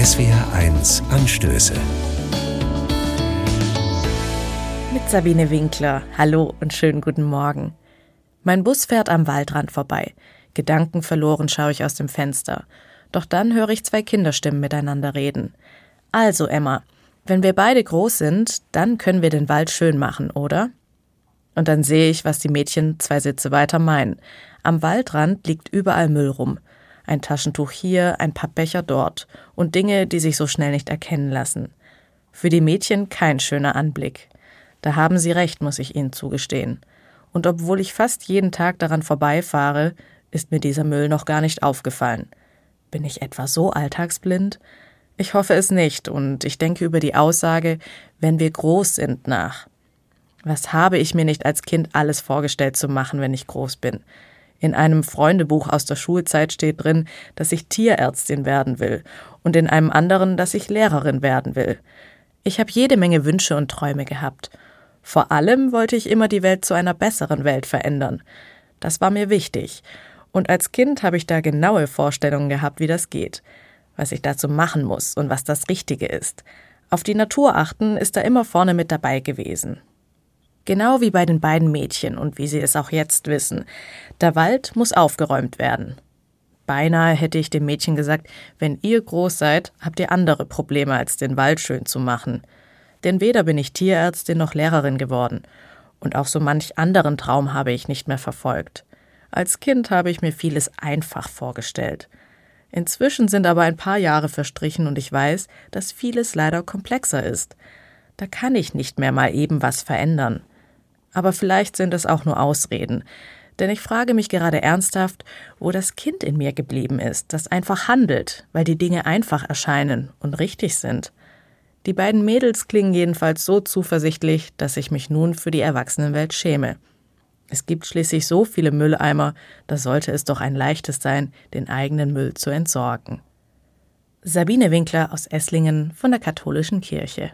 SWR1 Anstöße. Mit Sabine Winkler. Hallo und schönen guten Morgen. Mein Bus fährt am Waldrand vorbei. Gedankenverloren schaue ich aus dem Fenster. Doch dann höre ich zwei Kinderstimmen miteinander reden. Also, Emma, wenn wir beide groß sind, dann können wir den Wald schön machen, oder? Und dann sehe ich, was die Mädchen zwei Sitze weiter meinen. Am Waldrand liegt überall Müll rum. Ein Taschentuch hier, ein Pappbecher dort und Dinge, die sich so schnell nicht erkennen lassen. Für die Mädchen kein schöner Anblick. Da haben sie recht, muss ich ihnen zugestehen. Und obwohl ich fast jeden Tag daran vorbeifahre, ist mir dieser Müll noch gar nicht aufgefallen. Bin ich etwa so alltagsblind? Ich hoffe es nicht, und ich denke über die Aussage, wenn wir groß sind, nach. Was habe ich mir nicht als Kind alles vorgestellt zu machen, wenn ich groß bin? In einem Freundebuch aus der Schulzeit steht drin, dass ich Tierärztin werden will, und in einem anderen, dass ich Lehrerin werden will. Ich habe jede Menge Wünsche und Träume gehabt. Vor allem wollte ich immer die Welt zu einer besseren Welt verändern. Das war mir wichtig. Und als Kind habe ich da genaue Vorstellungen gehabt, wie das geht, was ich dazu machen muss und was das Richtige ist. Auf die Natur achten ist da immer vorne mit dabei gewesen. Genau wie bei den beiden Mädchen und wie sie es auch jetzt wissen. Der Wald muss aufgeräumt werden. Beinahe hätte ich dem Mädchen gesagt, wenn ihr groß seid, habt ihr andere Probleme, als den Wald schön zu machen. Denn weder bin ich Tierärztin noch Lehrerin geworden. Und auch so manch anderen Traum habe ich nicht mehr verfolgt. Als Kind habe ich mir vieles einfach vorgestellt. Inzwischen sind aber ein paar Jahre verstrichen und ich weiß, dass vieles leider komplexer ist. Da kann ich nicht mehr mal eben was verändern. Aber vielleicht sind es auch nur Ausreden. Denn ich frage mich gerade ernsthaft, wo das Kind in mir geblieben ist, das einfach handelt, weil die Dinge einfach erscheinen und richtig sind. Die beiden Mädels klingen jedenfalls so zuversichtlich, dass ich mich nun für die Erwachsenenwelt schäme. Es gibt schließlich so viele Mülleimer, da sollte es doch ein leichtes sein, den eigenen Müll zu entsorgen. Sabine Winkler aus Esslingen von der Katholischen Kirche